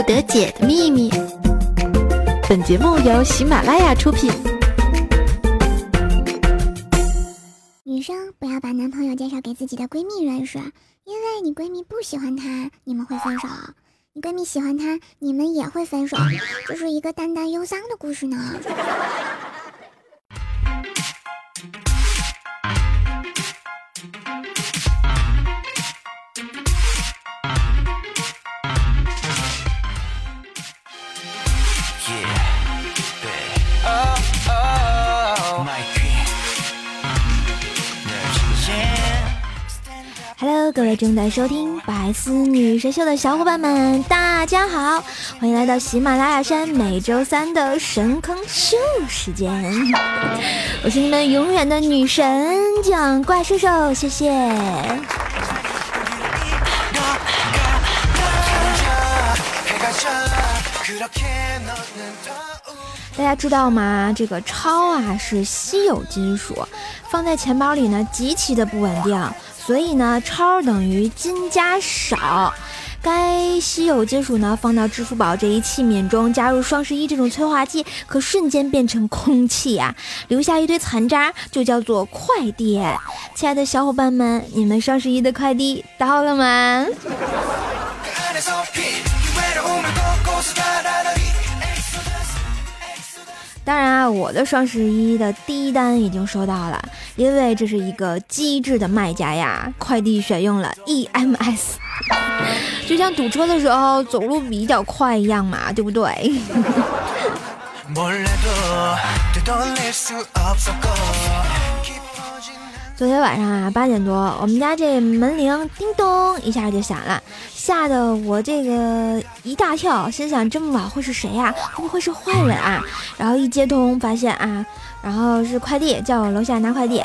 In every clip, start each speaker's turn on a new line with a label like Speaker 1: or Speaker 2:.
Speaker 1: 不得解的秘密。本节目由喜马拉雅出品。
Speaker 2: 女生不要把男朋友介绍给自己的闺蜜认识，因为你闺蜜不喜欢他，你们会分手；你闺蜜喜欢他，你们也会分手。这是一个淡淡忧伤的故事呢。Hello，各位正在收听《百思女神秀》的小伙伴们，大家好，欢迎来到喜马拉雅山每周三的神坑秀时间。我是你们永远的女神奖怪兽兽，谢谢。大家知道吗？这个超啊是稀有金属，放在钱包里呢极其的不稳定。所以呢，超等于金加少。该稀有金属呢，放到支付宝这一器皿中，加入双十一这种催化剂，可瞬间变成空气呀，留下一堆残渣，就叫做快递。亲爱的小伙伴们，你们双十一的快递到了吗？当然啊，我的双十一的第一单已经收到了，因为这是一个机智的卖家呀，快递选用了 EMS，就像堵车的时候走路比较快一样嘛，对不对？昨天晚上啊，八点多，我们家这门铃叮咚一下就响了，吓得我这个一大跳，心想这么晚会是谁呀？会不会是坏人啊？然后一接通，发现啊，然后是快递，叫我楼下拿快递。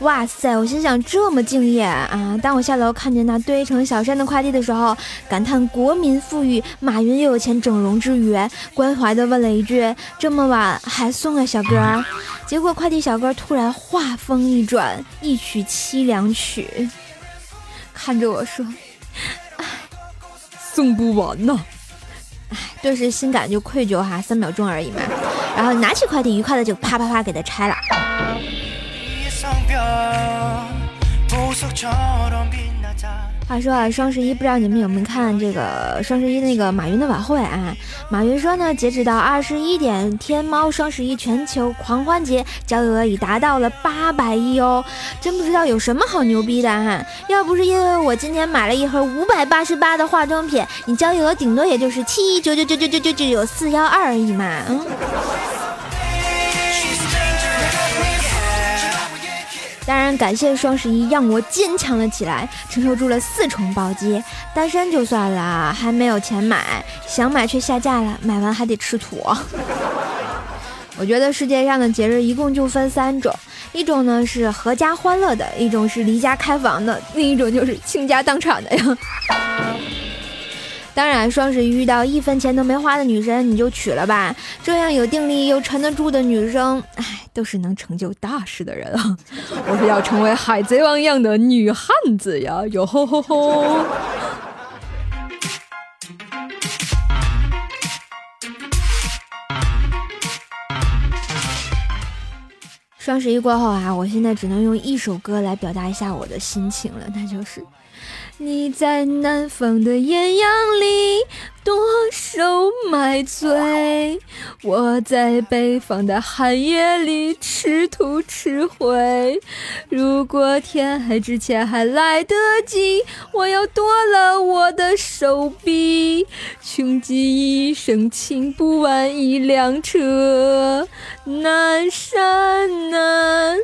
Speaker 2: 哇塞，我心想这么敬业啊！当我下楼看见那堆成小山的快递的时候，感叹国民富裕，马云又有钱整容之余，关怀的问了一句：这么晚还送啊，小哥？结果快递小哥突然话锋一转，一曲凄凉曲，看着我说：“唉，送不完呐。”哎，顿时心感就愧疚哈，三秒钟而已嘛。然后拿起快递，愉快的就啪啪啪给他拆了。话说啊，双十一不知道你们有没有看这个双十一那个马云的晚会啊？马云说呢，截止到二十一点，天猫双十一全球狂欢节交易额已达到了八百亿哦！真不知道有什么好牛逼的哈！要不是因为我今天买了一盒五百八十八的化妆品，你交易额顶多也就是七九九九九九九九四幺二而已嘛，嗯。当然，感谢双十一让我坚强了起来，承受住了四重暴击。单身就算了，还没有钱买，想买却下架了，买完还得吃土。我觉得世界上的节日一共就分三种，一种呢是阖家欢乐的，一种是离家开房的，另一种就是倾家荡产的呀。当然，双十一遇到一分钱都没花的女神，你就娶了吧。这样有定力又沉得住的女生，唉，都是能成就大事的人啊！我是要成为海贼王一样的女汉子呀！哟吼吼吼！双十一过后啊，我现在只能用一首歌来表达一下我的心情了，那就是。你在南方的艳阳里多受买醉，我在北方的寒夜里吃土吃灰。如果天黑之前还来得及，我要剁了我的手臂，穷极一生请不完一辆车。南山南，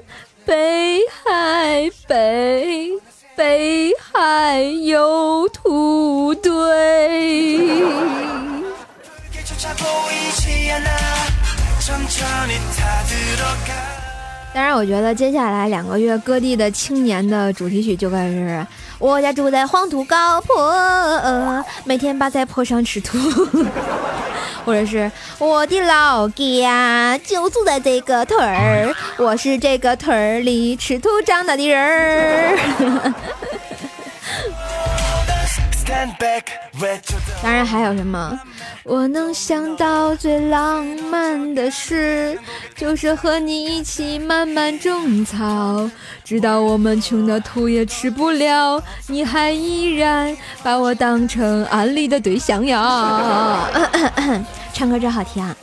Speaker 2: 北海北。北海有土堆。当然，我觉得接下来两个月各地的青年的主题曲就该是。我家住在黄土高坡，每天扒在坡上吃土，或者是我的老家就住在这个屯儿，我是这个屯儿里吃土长大的人儿。当然还有什么？我能想到最浪漫的事，就是和你一起慢慢种草，直到我们穷的土也吃不了，你还依然把我当成安利的对象呀！唱歌真好听。啊。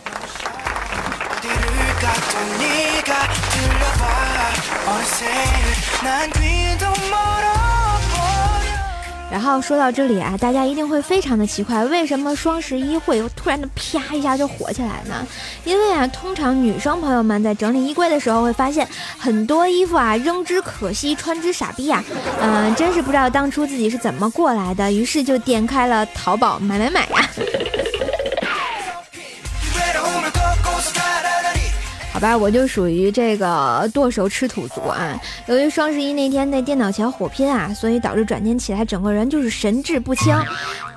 Speaker 2: 然后说到这里啊，大家一定会非常的奇怪，为什么双十一会突然的啪一下就火起来呢？因为啊，通常女生朋友们在整理衣柜的时候会发现很多衣服啊扔之可惜，穿之傻逼呀，嗯，真是不知道当初自己是怎么过来的，于是就点开了淘宝买买买呀。吧，我就属于这个剁手吃土族啊。由于双十一那天在电脑前火拼啊，所以导致转天起来整个人就是神志不清。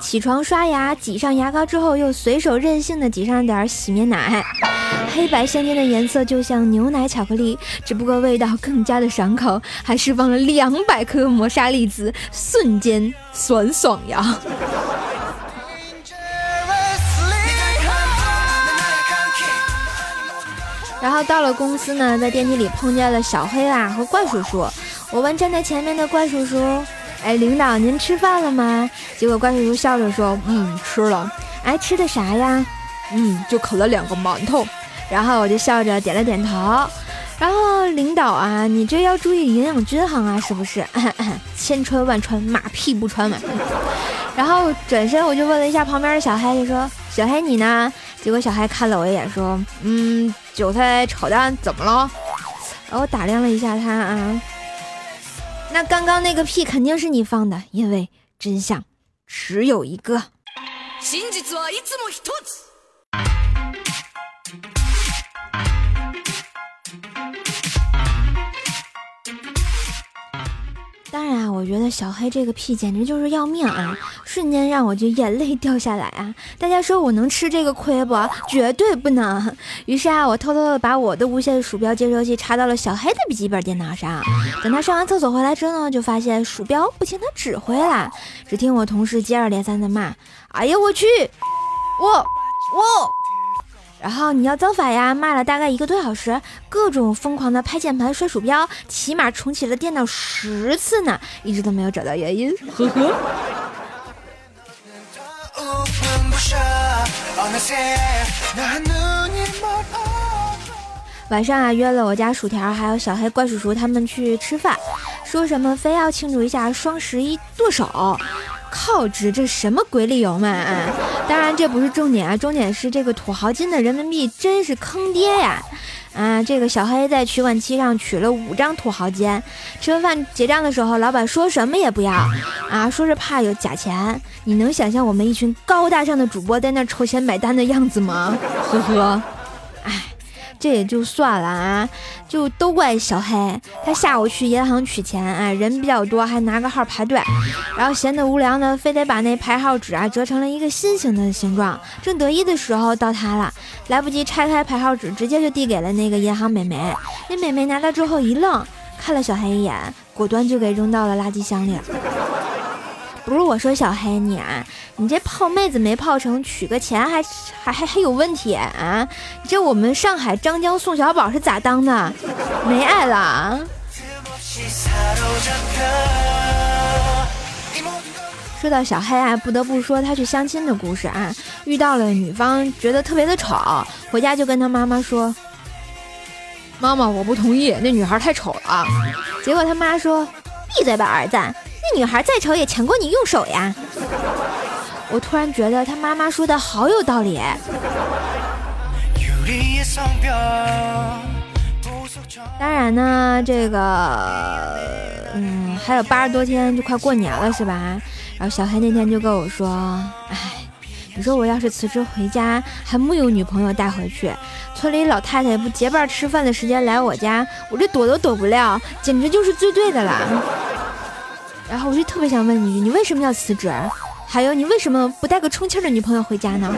Speaker 2: 起床刷牙，挤上牙膏之后，又随手任性的挤上点洗面奶，黑白相间的颜色就像牛奶巧克力，只不过味道更加的爽口，还释放了两百颗磨砂粒子，瞬间酸爽呀。然后到了公司呢，在电梯里碰见了小黑啦和怪叔叔。我问站在前面的怪叔叔：“哎，领导您吃饭了吗？”结果怪叔叔笑着说：“嗯，吃了。哎，吃的啥呀？嗯，就啃了两个馒头。”然后我就笑着点了点头。然后领导啊，你这要注意营养均衡啊，是不是？千穿万穿，马屁不穿嘛。然后转身我就问了一下旁边的小黑，就说：“小黑你呢？”结果小黑看了我一眼，说：“嗯。”韭菜炒蛋怎么了？然后我打量了一下他啊，那刚刚那个屁肯定是你放的，因为真相只有一个。啊，我觉得小黑这个屁简直就是要命啊！瞬间让我就眼泪掉下来啊！大家说我能吃这个亏不？绝对不能！于是啊，我偷偷的把我的无线鼠标接收器插到了小黑的笔记本电脑上。等他上完厕所回来之后呢，就发现鼠标不听他指挥了。只听我同事接二连三的骂：“哎呀，我去！我我！”然后你要造反呀！骂了大概一个多小时，各种疯狂的拍键盘、摔鼠标，起码重启了电脑十次呢，一直都没有找到原因。呵呵。晚上啊，约了我家薯条还有小黑怪叔叔他们去吃饭，说什么非要庆祝一下双十一剁手。靠值这什么鬼理由嘛？啊，当然这不是重点啊，重点是这个土豪金的人民币真是坑爹呀！啊，这个小黑在取款机上取了五张土豪金，吃完饭结账的时候，老板说什么也不要，啊，说是怕有假钱。你能想象我们一群高大上的主播在那筹钱买单的样子吗？呵呵，这也就算了啊，就都怪小黑，他下午去银行取钱，啊，人比较多，还拿个号排队，然后闲得无聊呢，非得把那排号纸啊折成了一个心形的形状。正得意的时候，到他了，来不及拆开排号纸，直接就递给了那个银行美眉。那美眉拿到之后一愣，看了小黑一眼，果断就给扔到了垃圾箱里。不是我说小黑你啊，你这泡妹子没泡成，取个钱还还还还有问题啊？这我们上海张江宋小宝是咋当的？没爱了。说到小黑啊，不得不说他去相亲的故事啊，遇到了女方觉得特别的丑，回家就跟他妈妈说：“妈妈，我不同意，那女孩太丑了。”结果他妈说：“闭嘴吧，儿子。”那女孩再丑也强过你用手呀！我突然觉得他妈妈说的好有道理。当然呢，这个，嗯，还有八十多天就快过年了，是吧？然后小黑那天就跟我说：“哎，你说我要是辞职回家，还木有女朋友带回去，村里老太太不结伴吃饭的时间来我家，我这躲都躲不了，简直就是最对的了。”然后我就特别想问你，你为什么要辞职？还有你为什么不带个充气的女朋友回家呢？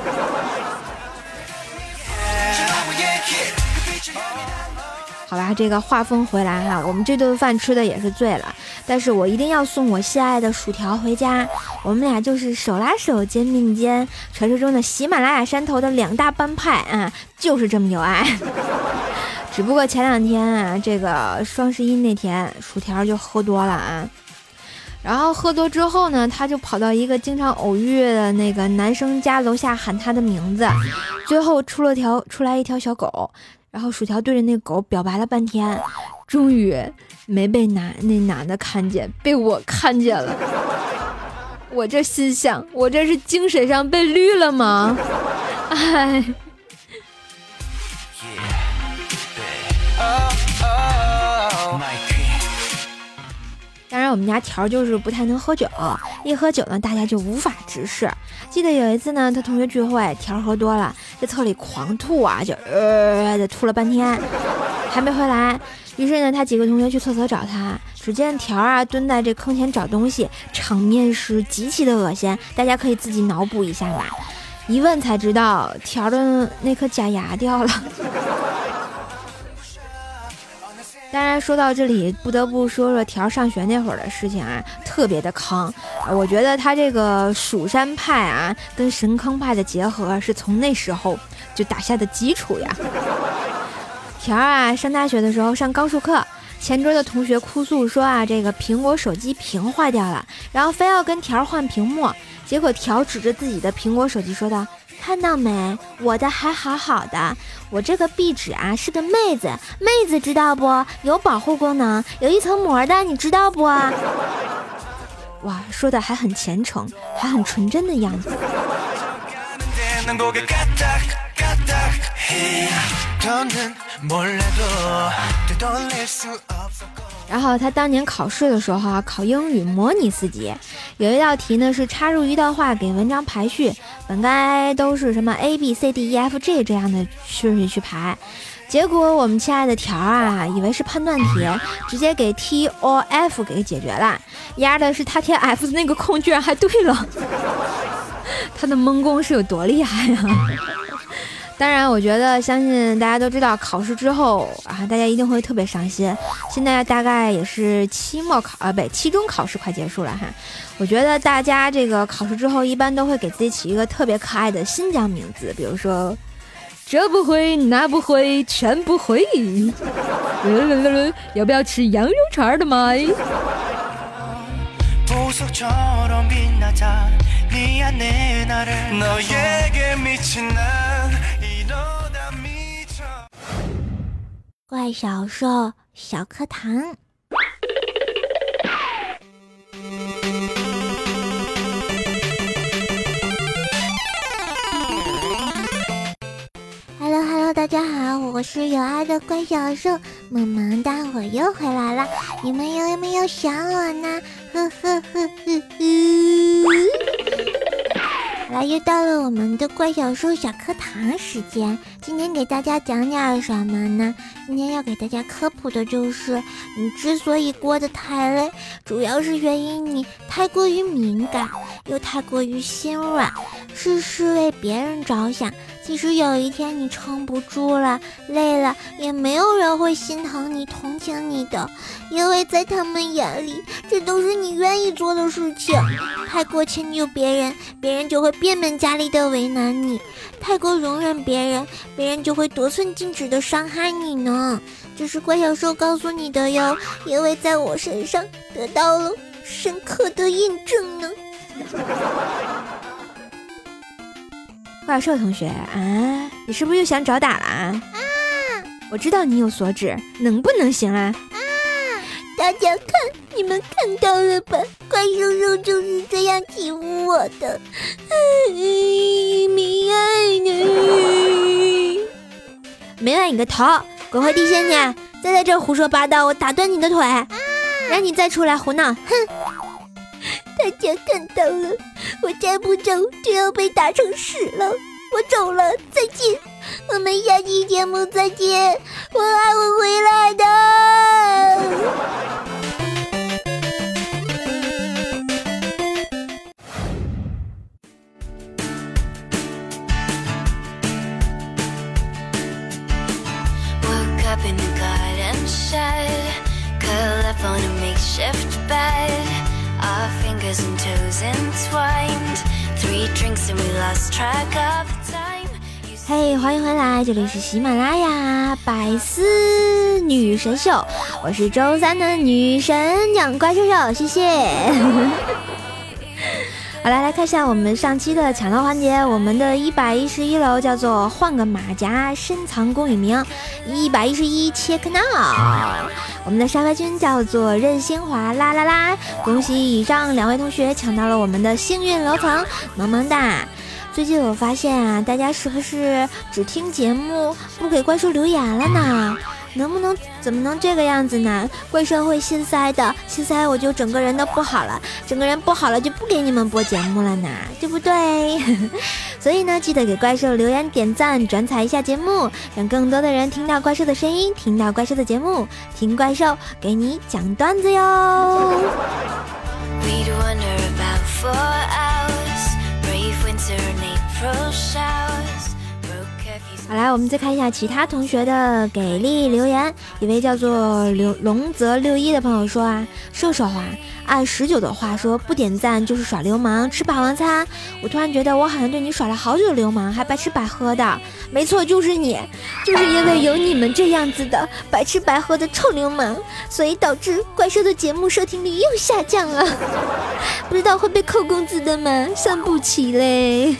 Speaker 2: 好吧，这个话锋回来哈，我们这顿饭吃的也是醉了，但是我一定要送我心爱的薯条回家。我们俩就是手拉手肩并肩，传说中的喜马拉雅山头的两大帮派啊，就是这么有爱。只不过前两天啊，这个双十一那天，薯条就喝多了啊，然后喝多之后呢，他就跑到一个经常偶遇的那个男生家楼下喊他的名字，最后出了条出来一条小狗。然后薯条对着那狗表白了半天，终于没被男那男的看见，被我看见了。我这心想，我这是精神上被绿了吗？哎。我们家条就是不太能喝酒，一喝酒呢，大家就无法直视。记得有一次呢，他同学聚会，条喝多了，在厕里狂吐啊，就呃的吐了半天，还没回来。于是呢，他几个同学去厕所找他，只见条啊蹲在这坑前找东西，场面是极其的恶心。大家可以自己脑补一下吧。一问才知道，条的那颗假牙掉了。当然，说到这里，不得不说说条上学那会儿的事情啊，特别的坑。我觉得他这个蜀山派啊，跟神坑派的结合，是从那时候就打下的基础呀。条啊，上大学的时候上高数课，前桌的同学哭诉说啊，这个苹果手机屏坏掉了，然后非要跟条换屏幕，结果条指着自己的苹果手机说道。看到没？我的还好好的，我这个壁纸啊是个妹子，妹子知道不？有保护功能，有一层膜的，你知道不？哇，说的还很虔诚，还很纯真的样子。然后他当年考试的时候啊，考英语模拟四级，有一道题呢是插入一段话给文章排序，本该都是什么 A B C D E F G 这样的顺序去排，结果我们亲爱的条啊，以为是判断题，直接给 T O F 给解决了，压的是他填 F 的那个空居然还对了，他的蒙功是有多厉害呀！当然，我觉得相信大家都知道，考试之后啊，大家一定会特别伤心。现在大概也是期末考啊，不对，期中考试快结束了哈。我觉得大家这个考试之后，一般都会给自己起一个特别可爱的新疆名字，比如说这不会那不会全不会。要不要吃羊肉串的吗？怪小兽小课堂。Hello Hello，大家好，我是有爱的怪小兽萌萌哒，我又回来了，你们有没有想我呢？呵呵呵呵呵。来，又到了我们的怪小兽小课堂时间。今天给大家讲点什么呢？今天要给大家科普的就是，你之所以过得太累，主要是源于你太过于敏感，又太过于心软，事事为别人着想。即使有一天你撑不住了，累了，也没有人会心疼你、同情你的，因为在他们眼里，这都是你愿意做的事情。太过迁就别人，别人就会变本加厉的为难你；太过容忍别人，别人就会得寸进尺的伤害你呢。这是怪小兽告诉你的哟，因为在我身上得到了深刻的印证呢。怪兽同学啊，你是不是又想找打了啊？啊！我知道你有所指，能不能行啊？啊！大家看，你们看到了吧？怪兽兽就是这样欺负我的。没爱你，没爱你个头！滚回地仙去！再在这胡说八道，我打断你的腿！让你再出来胡闹！哼！大家看到了，我再不走就要被打成屎了。我走了，再见，我们下期节目再见，我还会回来的。Woke up in the garden.
Speaker 3: shed. Curl up on a makeshift bed. Our fingers and toes entwined. Three drinks and we lost track of time. You
Speaker 2: 嘿欢迎回来，这里是喜马拉雅百思女神秀，我是周三的女神养怪兽兽，谢谢。好来来看一下我们上期的抢到环节，我们的一百一十一楼叫做换个马甲深藏功与名，一百一十一切克闹。我们的沙发君叫做任兴华啦啦啦，恭喜以上两位同学抢到了我们的幸运楼层，萌萌哒。最近我发现啊，大家是不是只听节目不给怪兽留言了呢？能不能怎么能这个样子呢？怪兽会心塞的，心塞我就整个人都不好了，整个人不好了就不给你们播节目了呢，对不对？所以呢，记得给怪兽留言、点赞、转采一下节目，让更多的人听到怪兽的声音，听到怪兽的节目，听怪兽给你讲段子哟。
Speaker 3: We'd wander about for hours. Brave winter may pro shower.
Speaker 2: 好来，我们再看一下其他同学的给力留言。一位叫做刘龙泽六一的朋友说啊，瘦瘦啊，按十九的话说，不点赞就是耍流氓，吃霸王餐。我突然觉得我好像对你耍了好久流氓，还白吃白喝的。没错，就是你，就是因为有你们这样子的白吃白喝的臭流氓，所以导致怪兽的节目收听率又下降了。不知道会被扣工资的吗？算不起嘞。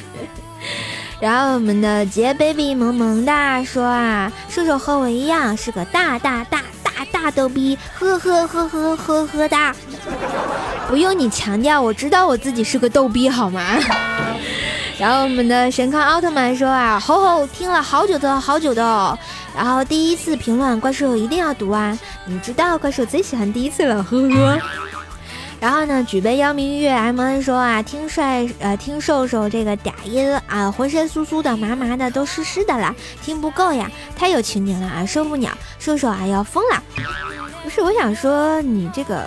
Speaker 2: 然后我们的杰 baby 萌萌哒说啊，射手和我一样是个大大大大大逗逼，呵呵呵呵呵呵哒。不用你强调，我知道我自己是个逗逼，好吗？然后我们的神康奥特曼说啊，吼吼，听了好久的好久的哦。然后第一次评论怪兽一定要读啊，你知道怪兽最喜欢第一次了，呵呵。然后呢，举杯邀明月 M N 说啊，听帅呃听瘦瘦这个嗲音啊，浑身酥酥的、麻麻的，都湿湿的啦，听不够呀，太有情景了啊，受不了，瘦瘦啊要疯了。不是，我想说你这个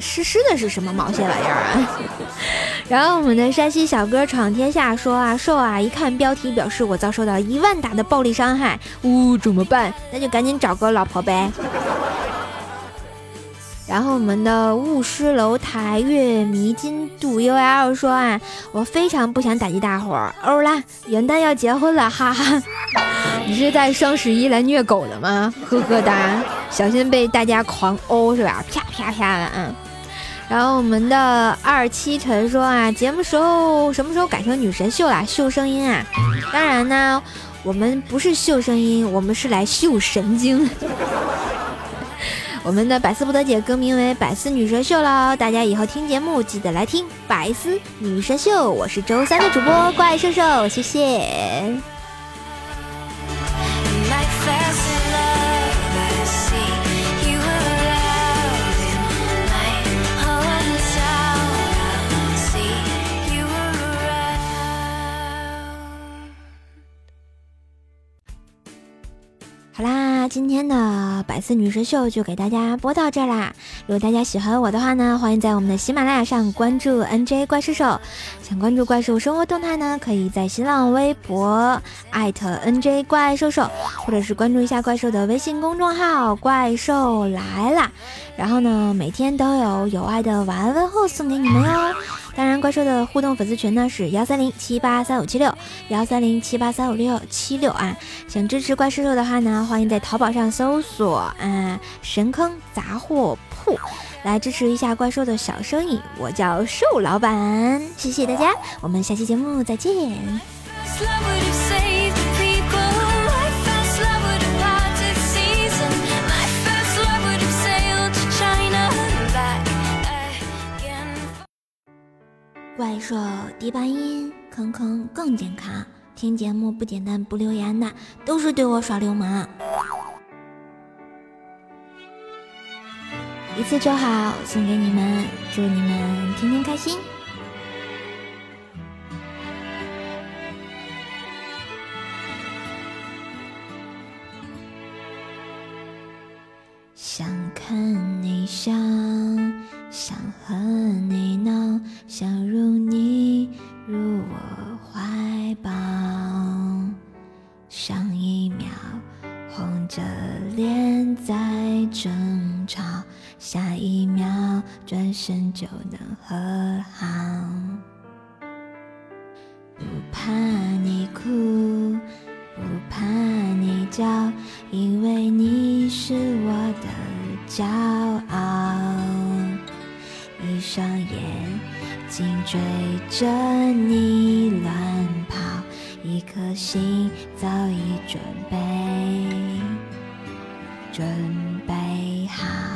Speaker 2: 湿湿的是什么毛线玩意儿啊？然后我们的山西小哥闯天下说啊，瘦啊，一看标题表示我遭受到一万打的暴力伤害，呜、怎么办？那就赶紧找个老婆呗。然后我们的雾失楼台月迷津度 UL 说啊，我非常不想打击大伙儿，欧啦，元旦要结婚了，哈哈。你是在双十一来虐狗的吗？呵呵哒，小心被大家狂殴是吧？啪啪啪的啊。然后我们的二七晨说啊，节目时候什么时候改成女神秀啦？秀声音啊？当然呢，我们不是秀声音，我们是来秀神经。我们的百思不得姐更名为百思女神秀了，大家以后听节目记得来听百思女神秀。我是周三的主播怪兽兽，谢谢。今天的百思女神秀就给大家播到这儿啦。如果大家喜欢我的话呢，欢迎在我们的喜马拉雅上关注 NJ 怪兽兽。想关注怪兽生活动态呢，可以在新浪微博艾特 NJ 怪兽兽，或者是关注一下怪兽的微信公众号“怪兽来啦”。然后呢，每天都有有爱的晚安问候送给你们哟。当然，怪兽的互动粉丝群呢是幺三零七八三五七六幺三零七八三五六七六啊。想支持怪兽的话呢，欢迎在淘宝上搜索啊“神坑杂货铺”来支持一下怪兽的小生意。我叫兽老板，谢谢大家，我们下期节目再见。怪兽低半音，坑坑更健康。听节目不点赞不留言的，都是对我耍流氓。一次就好，送给你们，祝你们天天开心。想看你笑，就能和好。不怕你哭，不怕你叫，因为你是我的骄傲。一双眼睛追着你乱跑，一颗心早已准备准备好。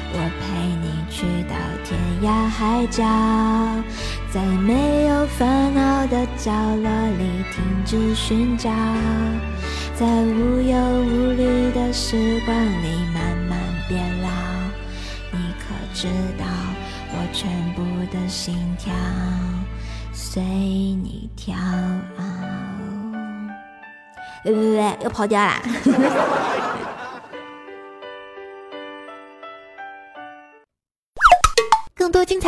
Speaker 2: 我陪你去到天涯海角，在没有烦恼的角落里停止寻找，在无忧无虑的时光里慢慢变老。你可知道我全部的心跳随你跳？喂喂喂，又跑调啦！